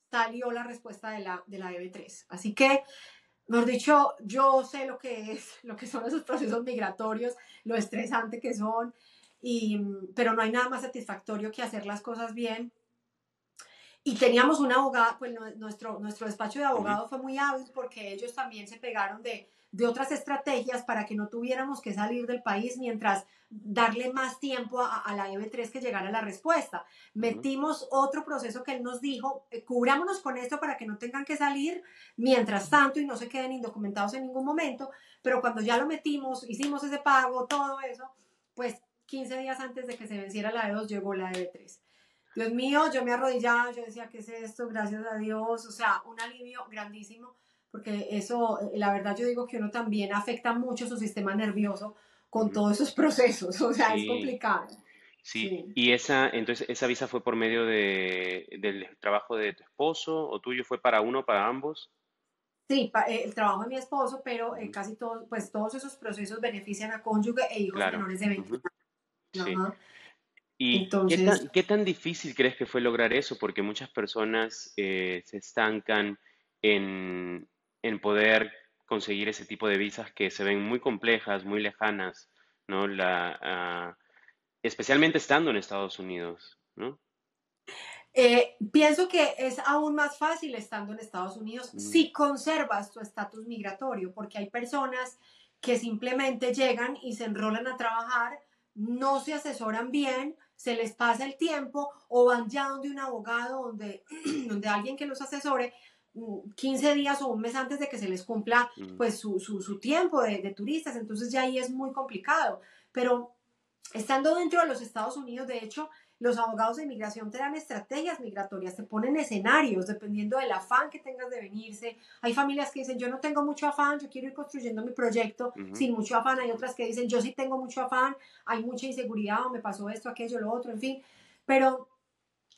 salió la respuesta de la, de la EB3. Así que, mejor dicho, yo sé lo que es, *laughs* lo que son esos procesos migratorios, lo estresante que son, y, pero no hay nada más satisfactorio que hacer las cosas bien. Y teníamos una abogada, pues nuestro, nuestro despacho de abogados fue muy hábil porque ellos también se pegaron de, de otras estrategias para que no tuviéramos que salir del país mientras darle más tiempo a, la EB3 que llegara la respuesta. Metimos otro proceso que él nos dijo, eh, cubrámonos con esto para que no tengan que salir mientras tanto y no se queden indocumentados en ningún momento, pero cuando ya lo metimos, hicimos ese pago, todo eso, pues 15 días antes de que se venciera la E2 llegó la EB3. Dios mío, yo me arrodillaba, yo decía, ¿qué es esto? Gracias a Dios, o sea, un alivio grandísimo porque eso, eh, la verdad yo digo que uno también afecta mucho su sistema nervioso con todos esos procesos, *laughs* o sea, es complicado. Sí. y esa, entonces, esa visa fue por medio de, del trabajo de tu esposo o tuyo, fue para uno, para ambos. Sí, eh, el trabajo de mi esposo, pero eh, casi todos, pues todos esos procesos benefician a cónyuge e hijos menores de 20 años. ¿Y Entonces, ¿qué, tan, qué, tan, difícil crees que fue lograr eso? Porque muchas personas se estancan en, en poder conseguir ese tipo de visas que se ven muy complejas, muy lejanas, ¿no? La, ah, especialmente estando en Estados Unidos, ¿no? Eh, pienso que es aún más fácil estando en Estados Unidos mm. si conservas tu estatus migratorio, porque hay personas que simplemente llegan y se enrolan a trabajar, no se asesoran bien, se les pasa el tiempo o van ya donde un abogado, donde, *clears throat* donde alguien que los asesore 15 mm, días o un mes antes de que se les cumpla mm. pues su, su, tiempo de, de, turistas, entonces ya ahí es muy complicado. Pero estando dentro de los Estados Unidos, de hecho, los abogados de inmigración te dan estrategias migratorias, te ponen escenarios dependiendo del afán que tengas de venirse. Hay familias que dicen, yo no tengo mucho afán, yo quiero ir construyendo mi proyecto sin mucho afán. Hay otras que dicen, yo sí tengo mucho afán, hay mucha inseguridad o me pasó esto, aquello, lo otro, en fin. Pero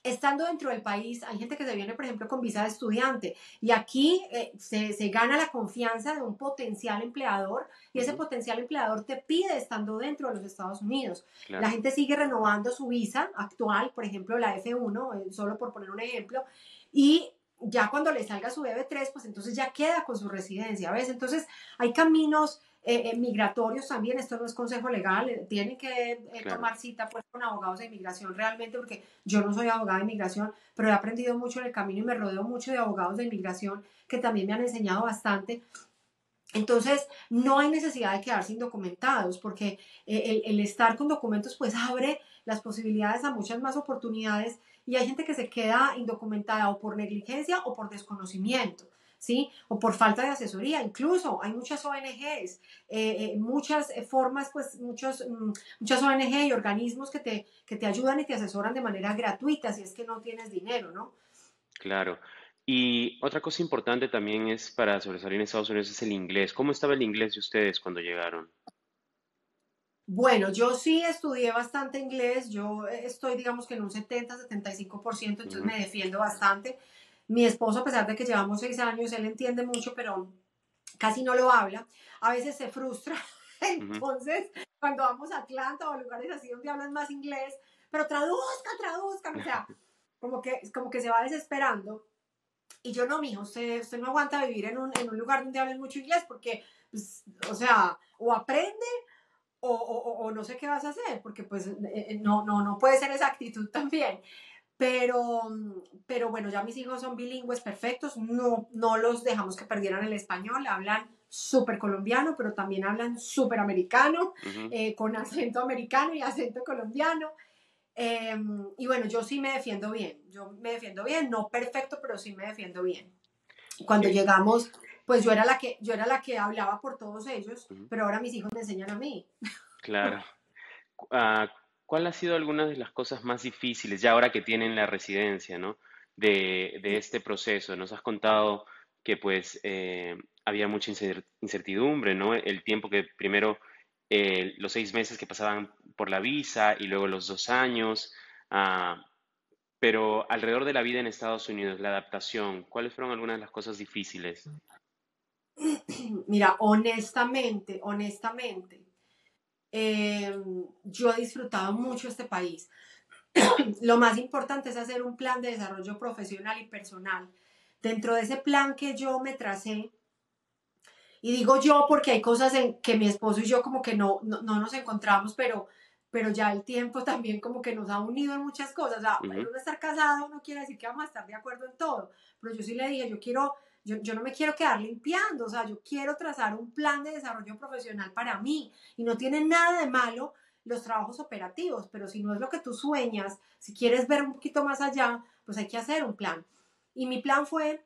estando dentro del país, hay gente que se viene, por ejemplo, con visa de estudiante y aquí eh, se, se, gana la confianza de un potencial empleador y ese potencial empleador te pide estando dentro de los Estados Unidos. La gente sigue renovando su visa actual, por ejemplo, la F1, eh, solo por poner un ejemplo, y ya cuando le salga su EB3, pues entonces ya queda con su residencia, ¿ves? Entonces hay caminos eh, eh, migratorios también, esto no es consejo legal, eh, tienen que tomar cita pues con abogados de inmigración realmente, porque yo no soy abogada de inmigración, pero he aprendido mucho en el camino y me rodeo mucho de abogados de inmigración que también me han enseñado bastante. Entonces, no hay necesidad de quedarse indocumentados, porque el, el estar con documentos pues abre las posibilidades a muchas más oportunidades y hay gente que se queda indocumentada o por negligencia o por desconocimiento. ¿Sí? O por falta de asesoría. Incluso hay muchas ONGs, eh, eh, muchas eh, formas, pues muchos, mm, muchas ONG y organismos que te, que te ayudan y te asesoran de manera gratuita si es que no tienes dinero, ¿no? Claro. Y otra cosa importante también es para sobresalir en Estados Unidos es el inglés. ¿Cómo estaba el inglés de ustedes cuando llegaron? Bueno, yo sí estudié bastante inglés, yo estoy digamos que en un 70-75%, entonces me defiendo bastante. Mi esposo, a pesar de que llevamos seis años, él entiende mucho, pero casi no lo habla. A veces se frustra. *laughs* Entonces, cuando vamos a Atlanta o lugares así donde hablan más inglés, pero traduzca, traduzca, o sea, *laughs* como que, como que se va desesperando. Y yo no, mijo, usted, usted no aguanta vivir en un, en un lugar donde hablen mucho inglés porque, pues, o sea, o aprende o, o, o, no sé qué vas a hacer, porque pues eh, eh, no, no, no puede ser esa actitud también. Pero, pero bueno, ya mis hijos son bilingües perfectos, no, no los dejamos que perdieran el español, hablan súper colombiano, pero también hablan súper americano, eh, con acento americano y acento colombiano. Em, y bueno, yo sí me defiendo bien, yo me defiendo bien, no perfecto, pero sí me defiendo bien. Cuando llegamos, pues yo era la que, yo era la que hablaba por todos ellos, pero ahora mis hijos me enseñan a mí. Claro. Uh, ¿Cuál ha sido alguna de las cosas más difíciles, ya ahora que tienen la residencia, ¿no? de, este proceso? Nos has contado que pues eh, había mucha incertidumbre, ¿no? El tiempo que primero, eh, los seis meses que pasaban por la visa y luego los dos años, ah, pero alrededor de la vida en Estados Unidos, la adaptación, ¿cuáles fueron algunas de las cosas difíciles? *clears throat* Mira, honestamente, honestamente, Em, yo he disfrutado mucho este país. *clears throat* Lo más importante es hacer un plan de desarrollo profesional y personal. Dentro de ese plan que yo me tracé, y digo yo porque hay cosas en que mi esposo y yo como que no, no, nos encontramos, pero, pero ya el tiempo *laughs* también como que nos ha unido en muchas cosas. O sea, estar casado no quiere decir que vamos a estar de acuerdo en todo, pero yo sí le dije, yo quiero yo, yo, no me quiero quedar limpiando, o sea, yo quiero trazar un plan de desarrollo profesional para mí y no tiene nada de malo los trabajos operativos, pero si no es lo que tú sueñas, si quieres ver un poquito más allá, pues hay que hacer un plan. Y mi plan fue,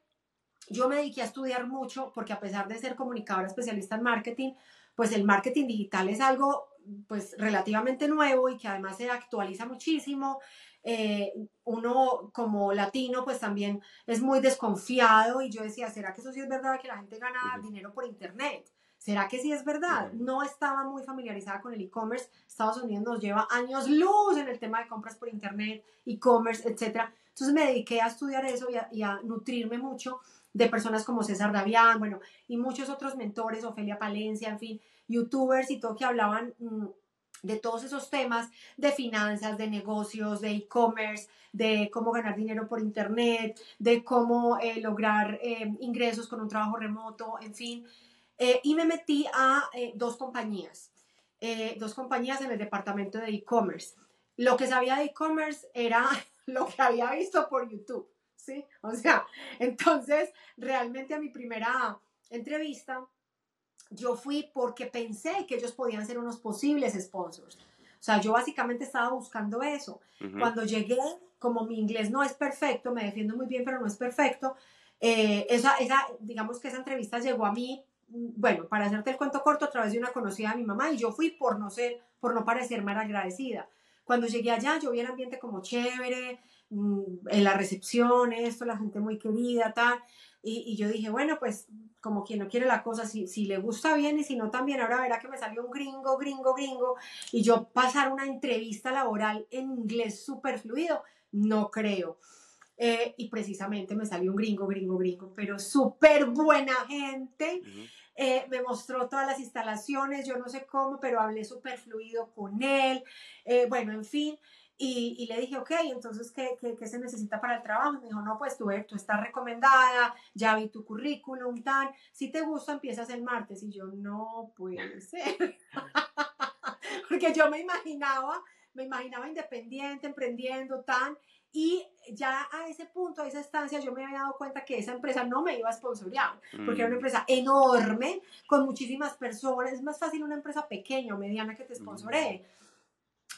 yo me dediqué a estudiar mucho porque a pesar de ser comunicadora especialista en marketing, pues el marketing digital es algo pues relativamente nuevo y que además se actualiza muchísimo eh, uno como latino pues también es muy desconfiado y yo decía, ¿será que eso sí es verdad que la gente gana dinero por internet? ¿Será que sí es verdad? No estaba muy familiarizada con el e-commerce. Estados Unidos nos lleva años luz en el tema de compras por internet, e-commerce, etc. Entonces me dediqué a estudiar eso y a, nutrirme mucho de personas como César Davián, bueno, y muchos otros mentores, Ofelia Palencia, en fin, youtubers y todo que hablaban mm, de todos esos temas de finanzas, de negocios, de e-commerce, de cómo ganar dinero por internet, de cómo eh, lograr eh, ingresos con un trabajo remoto, en fin. Eh, y me metí a dos compañías, dos compañías en el departamento de e-commerce. Lo que sabía de e-commerce era *laughs* lo que había visto por YouTube, ¿sí? O sea, *laughs* entonces realmente a mi primera entrevista yo fui porque pensé que ellos podían ser unos posibles sponsors. O sea, yo básicamente estaba buscando eso. Cuando llegué, como mi inglés no es perfecto, me defiendo muy bien, pero no es perfecto, eh, esa, esa, digamos que esa entrevista llegó a mí, mm, bueno, para hacerte el cuento corto, a través de una conocida de mi mamá y yo fui por no ser, por no parecer mal agradecida. Cuando llegué allá, yo vi el ambiente como chévere, mm, en la recepción, esto, la gente muy querida, tal. Y, y, yo dije, bueno, pues como quien no quiere la cosa, si, si le gusta bien y si no también, ahora verá que me salió un gringo, gringo, gringo, y yo pasar una entrevista laboral en inglés súper fluido, no creo. Eh, y precisamente me salió un gringo, gringo, gringo, pero súper buena gente. Eh, me mostró todas las instalaciones, yo no sé cómo, pero hablé súper fluido con él. Eh, bueno, en fin. Y, y, le dije, ok, entonces, ¿qué, ¿qué, qué, se necesita para el trabajo? me dijo, no, pues tú, tú estás recomendada, ya vi tu currículum, tal. Si te gusta, empiezas el martes. Y yo, no puede *laughs* ser. *laughs* Porque yo me imaginaba, me imaginaba independiente, emprendiendo, tan. Y ya a ese punto, a esa estancia, yo me había dado cuenta que esa empresa no me iba a sponsorear, porque era una mm. empresa enorme, con muchísimas personas. Es más fácil una empresa pequeña o mediana que te sponsoree.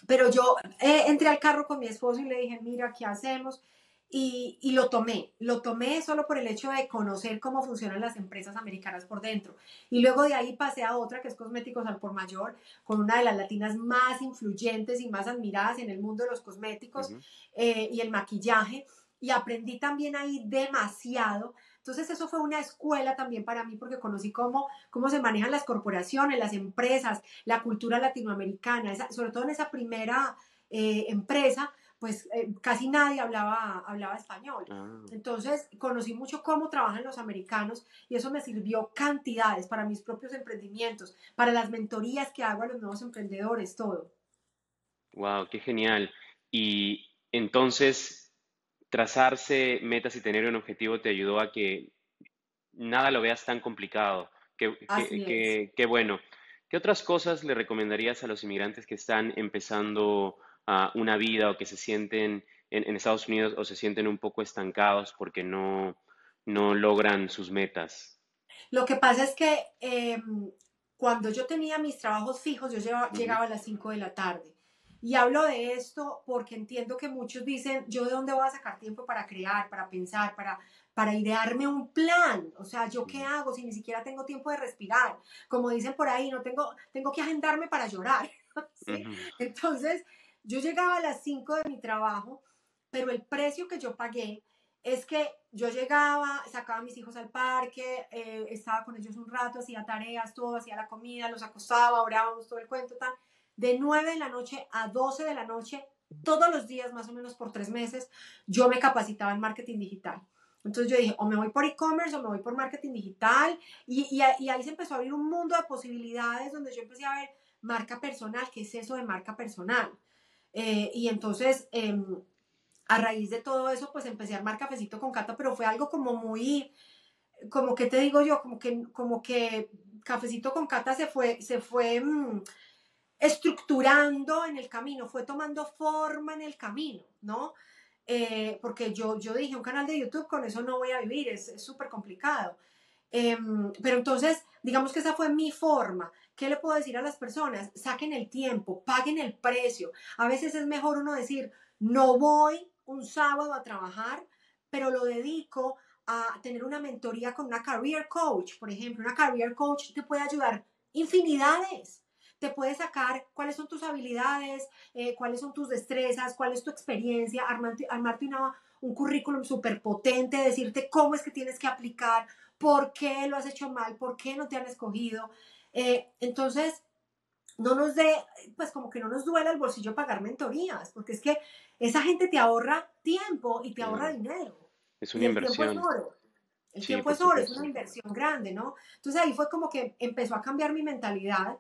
Pero yo eh, entré al carro con mi esposo y le dije, mira, ¿qué hacemos? Y, y, lo tomé, lo tomé solo por el hecho de conocer cómo funcionan las empresas americanas por dentro. Y luego de ahí pasé a otra que es Cosméticos al por mayor, con una de las latinas más influyentes y más admiradas en el mundo de los cosméticos eh, y el maquillaje. Y aprendí también ahí demasiado. Entonces eso fue una escuela también para mí porque conocí cómo, cómo se manejan las corporaciones, las empresas, la cultura latinoamericana, sobre todo en esa primera eh, empresa pues eh, casi nadie hablaba, hablaba español. Ah. Entonces conocí mucho cómo trabajan los americanos y eso me sirvió cantidades para mis propios emprendimientos, para las mentorías que hago a los nuevos emprendedores, todo. Wow, qué genial. Y entonces, trazarse metas y tener un objetivo te ayudó a que nada lo veas tan complicado. Qué, qué bueno. ¿Qué otras cosas le recomendarías a los inmigrantes que están empezando una vida o que se sienten en, Estados Unidos o se sienten un poco estancados porque no, no logran sus metas? Lo que pasa es que em, cuando yo tenía mis trabajos fijos, yo llegaba, a las 5 de la tarde. Y hablo de esto porque entiendo que muchos dicen, yo de dónde voy a sacar tiempo para crear, para pensar, para, para idearme un plan. O sea, ¿yo qué hago si ni siquiera tengo tiempo de respirar? Como dicen por ahí, no tengo, tengo que agendarme para llorar. *laughs* Entonces, yo llegaba a las 5 de mi trabajo, pero el precio que yo pagué es que yo llegaba, sacaba a mis hijos al parque, eh, estaba con ellos un rato, hacía tareas, todo, hacía la comida, los acostaba, orábamos todo el cuento, tal. De 9 de la noche a 12 de la noche, todos los días, más o menos por tres meses, yo me capacitaba en marketing digital. Entonces yo dije, o me voy por e-commerce o me voy por marketing digital. Y, ahí se empezó a abrir un mundo de posibilidades donde yo empecé a ver marca personal, ¿qué es eso de marca personal? Eh, y entonces, em, a raíz de todo eso, pues empecé a armar cafecito con Cata, pero fue algo como muy, como que te digo yo, como que, como que cafecito con Cata se fue, se fue mm, estructurando en el camino, fue tomando forma en el camino, ¿no? Eh, porque yo, yo dije, un canal de YouTube, con eso no voy a vivir, es súper complicado. Em, pero entonces, digamos que esa fue mi forma. ¿Qué le puedo decir a las personas? Saquen el tiempo, paguen el precio. A veces es mejor uno decir, no voy un sábado a trabajar, pero lo dedico a tener una mentoría con una career coach, por ejemplo. Una career coach te puede ayudar infinidades. Te puede sacar cuáles son tus habilidades, eh, cuáles son tus destrezas, cuál es tu experiencia, armarte, armarte un currículum súper potente, decirte cómo es que tienes que aplicar, por qué lo has hecho mal, por qué no te han escogido. Eh, entonces, no nos dé, pues como que no nos duela el bolsillo pagar mentorías, porque es que esa gente te ahorra tiempo y te ahorra dinero. Es una inversión. El tiempo es oro. El tiempo es oro, es una inversión grande, ¿no? Entonces ahí fue como que empezó a cambiar mi mentalidad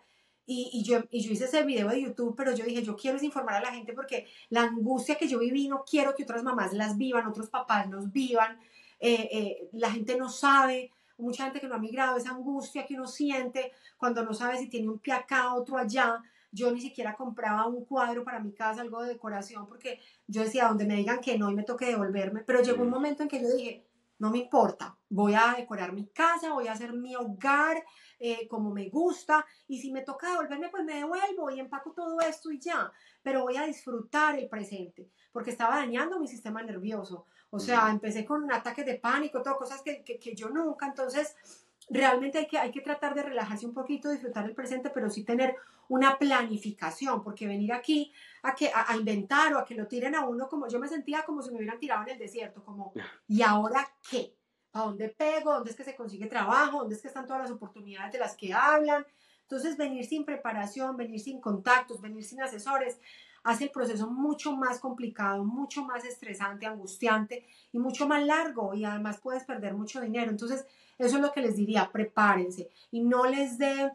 y, y, yo, y yo hice ese video de YouTube, pero yo dije, yo quiero informar a la gente porque la angustia que yo viví no quiero que otras mamás las vivan, otros papás los vivan. Eh, eh, la gente no sabe, mucha gente que no ha migrado, esa angustia que uno siente cuando no sabe si tiene un pie acá, otro allá, yo ni siquiera compraba un cuadro para mi casa, algo de decoración, porque yo decía, donde me digan que no y me toque devolverme, pero llegó un momento en que yo dije, no me importa, voy a decorar mi casa, voy a hacer mi hogar eh, como me gusta y si me toca devolverme, pues me devuelvo y empaco todo esto y ya, pero voy a disfrutar el presente porque estaba dañando mi sistema nervioso. O sea, empecé con un ataque de pánico, todo cosas que, que, yo nunca, entonces realmente hay que, hay que tratar de relajarse un poquito, disfrutar el presente, pero sí tener una planificación, porque venir aquí a, que, a, inventar o a que lo tiren a uno como yo me sentía como si me hubieran tirado en el desierto, como, ¿y ahora qué? ¿A dónde pego? ¿Dónde es que se consigue trabajo? ¿Dónde es que están todas las oportunidades de las que hablan? Entonces, venir sin preparación, venir sin contactos, venir sin asesores, hace el proceso mucho más complicado, mucho más estresante, angustiante y mucho más largo y además puedes perder mucho dinero. Entonces, eso es lo que les diría, prepárense y no les dé,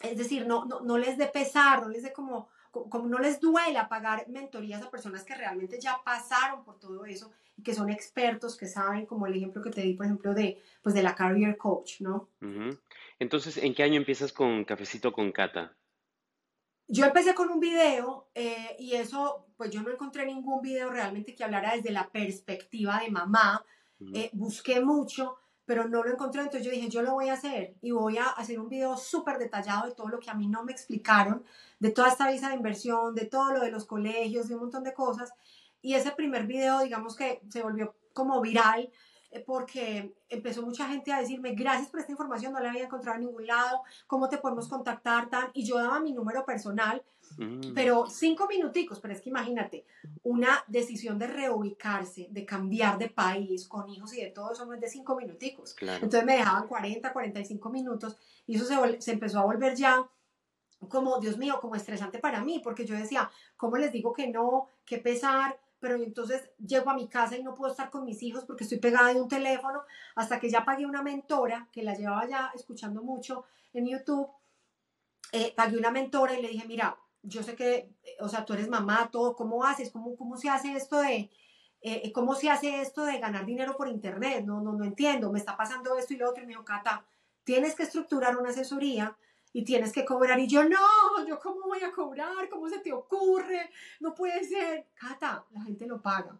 es decir, no, no, no les dé pesar, no les dé como, como no les duela pagar mentorías a personas que realmente ya pasaron por todo eso y que son expertos, que saben, como el ejemplo que te di, por ejemplo, de, pues de la Career Coach, ¿no? Entonces, ¿en qué año empiezas con Cafecito con Cata? Yo empecé con un video eh, y eso, pues yo no encontré ningún video realmente que hablara desde la perspectiva de mamá. Eh, busqué mucho, pero no lo encontré. Entonces yo dije, yo lo voy a hacer y voy a hacer un video súper detallado de todo lo que a mí no me explicaron, de toda esta visa de inversión, de todo lo de los colegios, de un montón de cosas. Y ese primer video, digamos que se volvió como viral porque empezó mucha gente a decirme, gracias por esta información, no la había encontrado en ningún lado, ¿cómo te podemos contactar? Tan? Y yo daba mi número personal, mm. pero cinco minuticos, pero es que imagínate, una decisión de reubicarse, de cambiar de país, con hijos y de todo eso no es de cinco minuticos. Entonces me dejaban 40, 45 minutos y eso se, se empezó a volver ya como, Dios mío, como estresante para mí, porque yo decía, ¿cómo les digo que no? ¿Qué pesar? Pero entonces llego a mi casa y no puedo estar con mis hijos porque estoy pegada de un teléfono, hasta que ya pagué una mentora, que la llevaba ya escuchando mucho en YouTube, eh, pagué una mentora y le dije, mira, yo sé que, eh, o sea, tú eres mamá, todo, ¿cómo haces? ¿Cómo, cómo se hace esto de, eh, cómo se hace esto de ganar dinero por internet? No, no, no entiendo, me está pasando esto y lo otro, y me dijo, Cata, tienes que estructurar una asesoría y tienes que cobrar. Y yo, no, yo cómo voy a cobrar, cómo se te ocurre, no puede ser. Cata, la gente lo paga.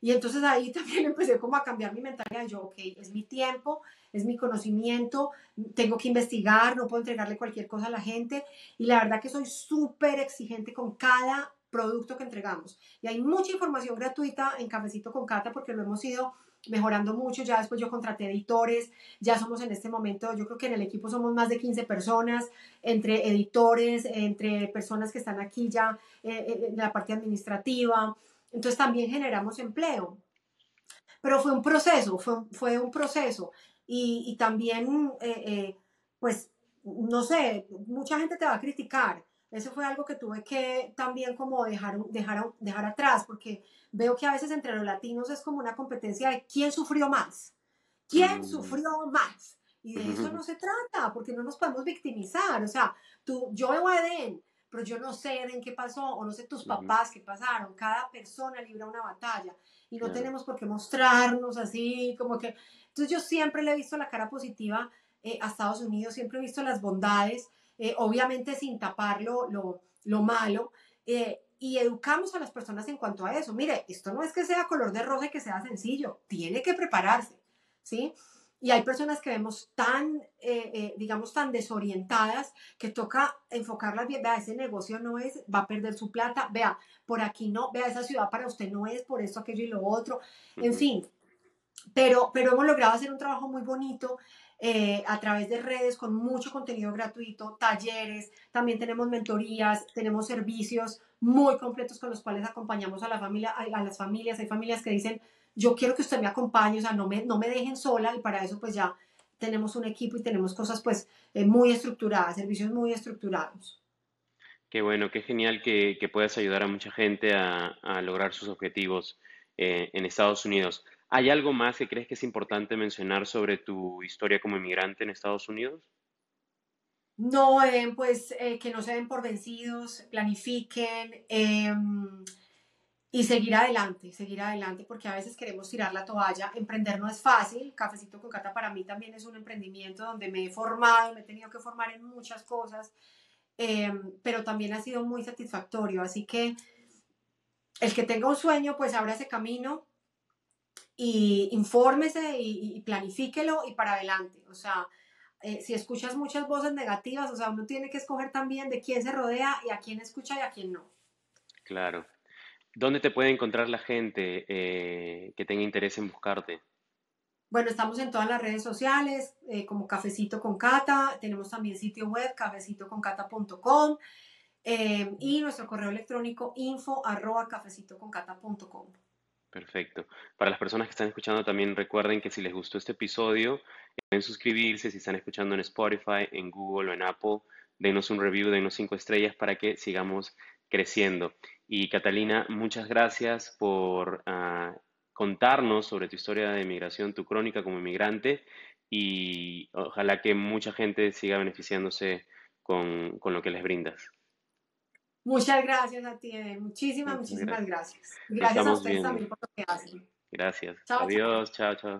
Y entonces ahí *laughs* también empecé como a cambiar mi mentalidad. Yo, ok, es mi tiempo, es mi conocimiento, tengo que investigar, no puedo entregarle cualquier cosa a la gente. Y la verdad que soy súper exigente con cada producto que entregamos. Y hay mucha información gratuita en Cafecito con Cata porque lo hemos ido mejorando mucho. Ya después yo contraté editores, ya somos en este momento, yo creo que en el equipo somos más de 15 personas, entre editores, entre personas que están aquí ya eh, eh, en la parte administrativa. Entonces también generamos empleo. Pero fue un proceso, fue, fue un proceso. Y, y también, eh, pues, no sé, mucha gente te va a criticar. Eso fue algo que tuve que también como dejar, dejar, dejar atrás, porque veo que a veces entre los latinos es como una competencia de quién sufrió más, quién mm. sufrió más. Y de eso *laughs* no se trata, porque no nos podemos victimizar. O sea, tú, yo veo a Eden, pero yo no sé Eden qué pasó, o no sé tus papás qué pasaron. Cada persona libra una batalla y no tenemos por qué mostrarnos así, como que... Entonces yo siempre le he visto la cara positiva eh, a Estados Unidos, siempre he visto las bondades, eh, obviamente sin tapar lo, lo, lo malo. Eh, y educamos a las personas en cuanto a eso. Mire, esto no es que sea color de rosa y que sea sencillo, tiene que prepararse, ¿sí? Y hay personas que vemos tan, eh, eh, digamos, tan desorientadas que toca enfocarlas bien. Vea, ese negocio no es, va a perder su plata. Vea, por aquí no. Vea, esa ciudad para usted no es, por esto, aquello y lo otro. En fin. Pero, pero hemos logrado hacer un trabajo muy bonito eh, a través de redes con mucho contenido gratuito, talleres, también tenemos mentorías, tenemos servicios muy completos con los cuales acompañamos a, las familias. Hay familias que dicen, yo quiero que usted me acompañe, o sea, no me, no me dejen sola y para eso pues ya tenemos un equipo y tenemos cosas pues eh, muy estructuradas, servicios muy estructurados. Qué bueno, qué genial que, que puedas ayudar a mucha gente a, a lograr sus objetivos eh, en Estados Unidos. ¿Hay algo más que crees que es importante mencionar sobre tu historia como inmigrante en Estados Unidos? No, eh, pues eh, que no se den por vencidos, planifiquen em, y seguir adelante, seguir adelante, porque a veces queremos tirar la toalla. Emprender no es fácil. Cafecito con Cata para mí también es un emprendimiento donde me he formado, me he tenido que formar en muchas cosas. em, pero también ha sido muy satisfactorio. Así que el que tenga un sueño, pues abra ese camino y infórmese y, planifíquelo y para adelante. O sea, eh, si escuchas muchas voces negativas, o sea, uno tiene que escoger también de quién se rodea y a quién escucha y a quién no. Claro. ¿Dónde te puede encontrar la gente eh, que tenga interés en buscarte? Bueno, estamos en todas las redes sociales, eh, como Cafecito con Cata, tenemos también sitio web, cafecitoconcata.com eh, y nuestro correo electrónico info arroba cafecitoconcata.com. Perfecto. Para las personas que están escuchando también recuerden que si les gustó este episodio, pueden suscribirse, si están escuchando en Spotify, en Google o en Apple, denos un review, denos cinco estrellas para que sigamos creciendo. Y Catalina, muchas gracias por ah, contarnos sobre tu historia de migración, tu crónica como inmigrante y ojalá que mucha gente siga beneficiándose con, lo que les brindas. Muchas gracias a ti, Muchísimas, muchísimas gracias. Gracias, a ustedes también por lo que hacen. Gracias. Adiós, chao, chao.